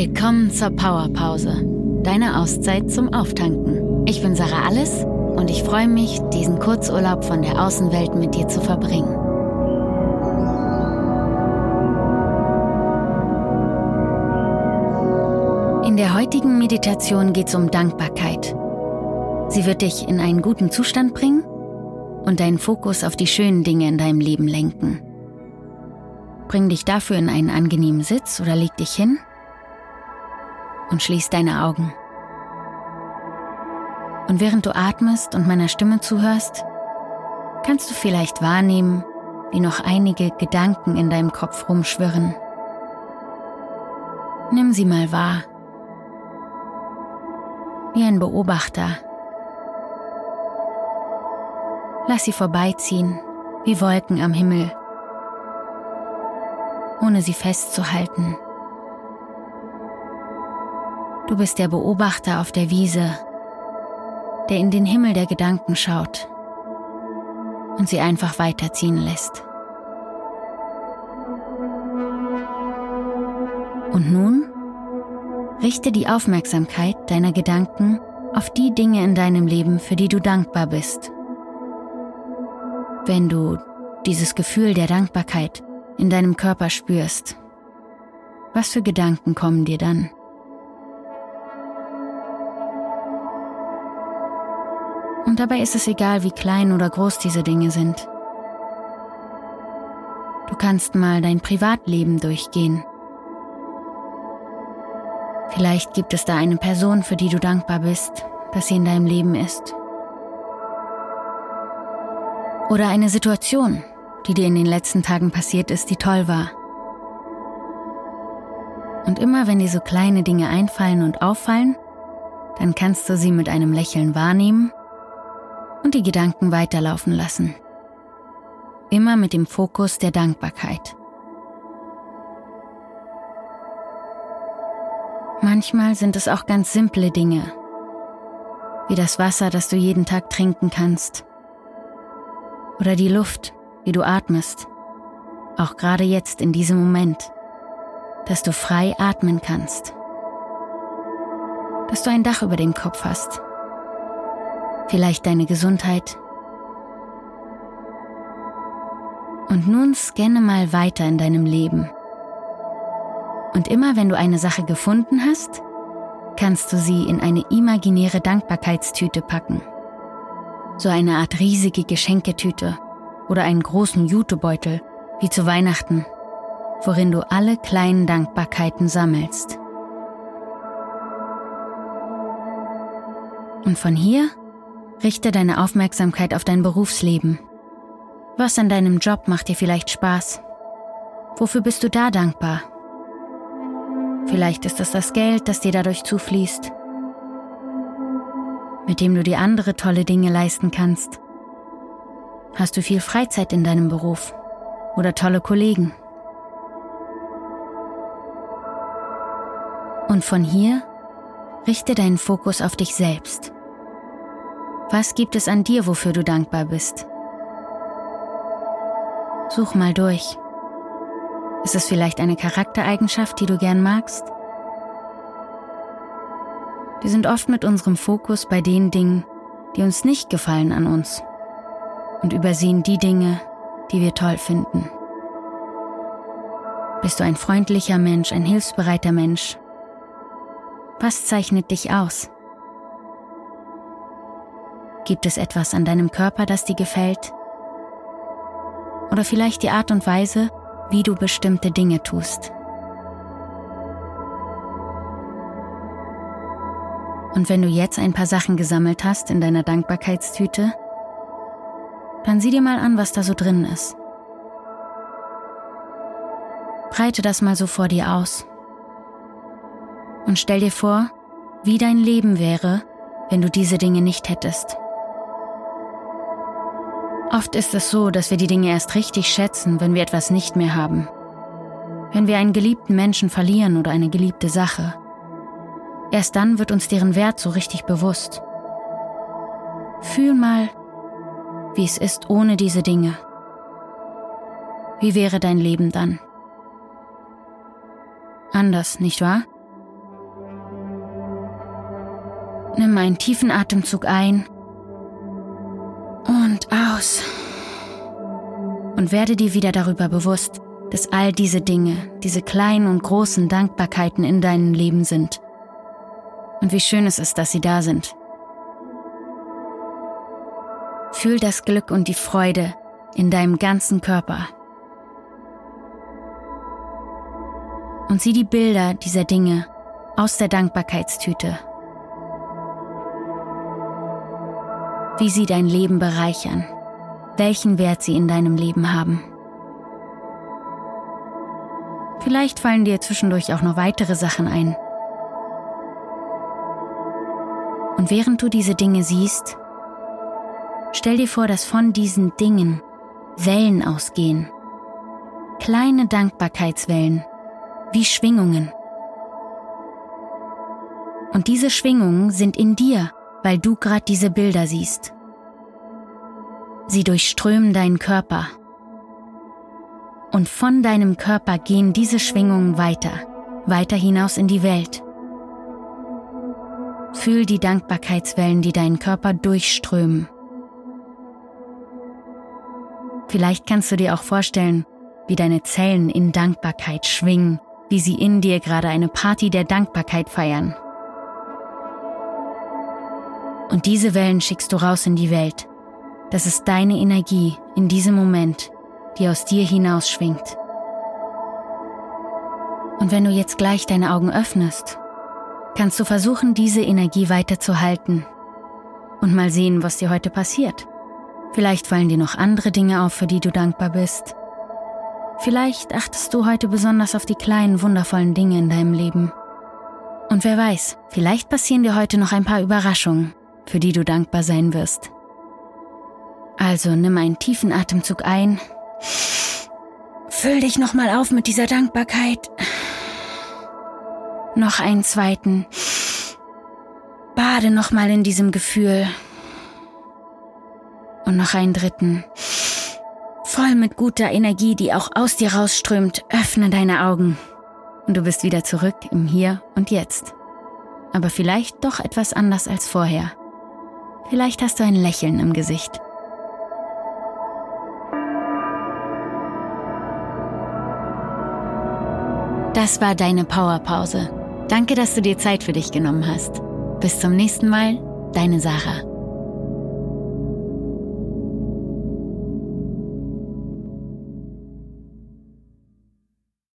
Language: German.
Willkommen zur Powerpause, deine Auszeit zum Auftanken. Ich bin Sarah Alles und ich freue mich, diesen Kurzurlaub von der Außenwelt mit dir zu verbringen. In der heutigen Meditation geht es um Dankbarkeit. Sie wird dich in einen guten Zustand bringen und deinen Fokus auf die schönen Dinge in deinem Leben lenken. Bring dich dafür in einen angenehmen Sitz oder leg dich hin und schließ deine Augen. Und während du atmest und meiner Stimme zuhörst, kannst du vielleicht wahrnehmen, wie noch einige Gedanken in deinem Kopf rumschwirren. Nimm sie mal wahr. Wie ein Beobachter. Lass sie vorbeiziehen, wie Wolken am Himmel, ohne sie festzuhalten. Du bist der Beobachter auf der Wiese, der in den Himmel der Gedanken schaut und sie einfach weiterziehen lässt. Und nun richte die Aufmerksamkeit deiner Gedanken auf die Dinge in deinem Leben, für die du dankbar bist. Wenn du dieses Gefühl der Dankbarkeit in deinem Körper spürst, was für Gedanken kommen dir dann? Und dabei ist es egal, wie klein oder groß diese Dinge sind. Du kannst mal dein Privatleben durchgehen. Vielleicht gibt es da eine Person, für die du dankbar bist, dass sie in deinem Leben ist. Oder eine Situation, die dir in den letzten Tagen passiert ist, die toll war. Und immer wenn dir so kleine Dinge einfallen und auffallen, dann kannst du sie mit einem Lächeln wahrnehmen und die Gedanken weiterlaufen lassen. Immer mit dem Fokus der Dankbarkeit. Manchmal sind es auch ganz simple Dinge, wie das Wasser, das du jeden Tag trinken kannst, oder die Luft, wie du atmest, auch gerade jetzt in diesem Moment, dass du frei atmen kannst, dass du ein Dach über dem Kopf hast vielleicht deine Gesundheit. Und nun scanne mal weiter in deinem Leben. Und immer wenn du eine Sache gefunden hast, kannst du sie in eine imaginäre Dankbarkeitstüte packen. So eine Art riesige Geschenketüte oder einen großen Jutebeutel, wie zu Weihnachten, worin du alle kleinen Dankbarkeiten sammelst. Und von hier Richte deine Aufmerksamkeit auf dein Berufsleben. Was an deinem Job macht dir vielleicht Spaß? Wofür bist du da dankbar? Vielleicht ist es das Geld, das dir dadurch zufließt, mit dem du dir andere tolle Dinge leisten kannst. Hast du viel Freizeit in deinem Beruf oder tolle Kollegen? Und von hier richte deinen Fokus auf dich selbst. Was gibt es an dir, wofür du dankbar bist? Such mal durch. Ist es vielleicht eine Charaktereigenschaft, die du gern magst? Wir sind oft mit unserem Fokus bei den Dingen, die uns nicht gefallen an uns und übersehen die Dinge, die wir toll finden. Bist du ein freundlicher Mensch, ein hilfsbereiter Mensch? Was zeichnet dich aus? Gibt es etwas an deinem Körper, das dir gefällt? Oder vielleicht die Art und Weise, wie du bestimmte Dinge tust? Und wenn du jetzt ein paar Sachen gesammelt hast in deiner Dankbarkeitstüte, dann sieh dir mal an, was da so drin ist. Breite das mal so vor dir aus. Und stell dir vor, wie dein Leben wäre, wenn du diese Dinge nicht hättest. Oft ist es so, dass wir die Dinge erst richtig schätzen, wenn wir etwas nicht mehr haben. Wenn wir einen geliebten Menschen verlieren oder eine geliebte Sache. Erst dann wird uns deren Wert so richtig bewusst. Fühl mal, wie es ist ohne diese Dinge. Wie wäre dein Leben dann? Anders, nicht wahr? Nimm einen tiefen Atemzug ein und aus. Und werde dir wieder darüber bewusst, dass all diese Dinge, diese kleinen und großen Dankbarkeiten in deinem Leben sind. Und wie schön es ist, dass sie da sind. Fühl das Glück und die Freude in deinem ganzen Körper. Und sieh die Bilder dieser Dinge aus der Dankbarkeitstüte. Wie sie dein Leben bereichern, welchen Wert sie in deinem Leben haben. Vielleicht fallen dir zwischendurch auch noch weitere Sachen ein. Und während du diese Dinge siehst, Stell dir vor, dass von diesen Dingen Wellen ausgehen. Kleine Dankbarkeitswellen, wie Schwingungen. Und diese Schwingungen sind in dir, weil du gerade diese Bilder siehst. Sie durchströmen deinen Körper. Und von deinem Körper gehen diese Schwingungen weiter, weiter hinaus in die Welt. Fühl die Dankbarkeitswellen, die deinen Körper durchströmen. Vielleicht kannst du dir auch vorstellen, wie deine Zellen in Dankbarkeit schwingen, wie sie in dir gerade eine Party der Dankbarkeit feiern. Und diese Wellen schickst du raus in die Welt. Das ist deine Energie in diesem Moment, die aus dir hinausschwingt. Und wenn du jetzt gleich deine Augen öffnest, kannst du versuchen, diese Energie weiterzuhalten und mal sehen, was dir heute passiert. Vielleicht fallen dir noch andere Dinge auf, für die du dankbar bist. Vielleicht achtest du heute besonders auf die kleinen, wundervollen Dinge in deinem Leben. Und wer weiß, vielleicht passieren dir heute noch ein paar Überraschungen, für die du dankbar sein wirst. Also nimm einen tiefen Atemzug ein. Füll dich nochmal auf mit dieser Dankbarkeit. Noch einen zweiten. Bade nochmal in diesem Gefühl und noch einen dritten. Voll mit guter Energie, die auch aus dir rausströmt, öffne deine Augen. Und du bist wieder zurück im Hier und Jetzt. Aber vielleicht doch etwas anders als vorher. Vielleicht hast du ein Lächeln im Gesicht. Das war deine Powerpause. Danke, dass du dir Zeit für dich genommen hast. Bis zum nächsten Mal, deine Sarah.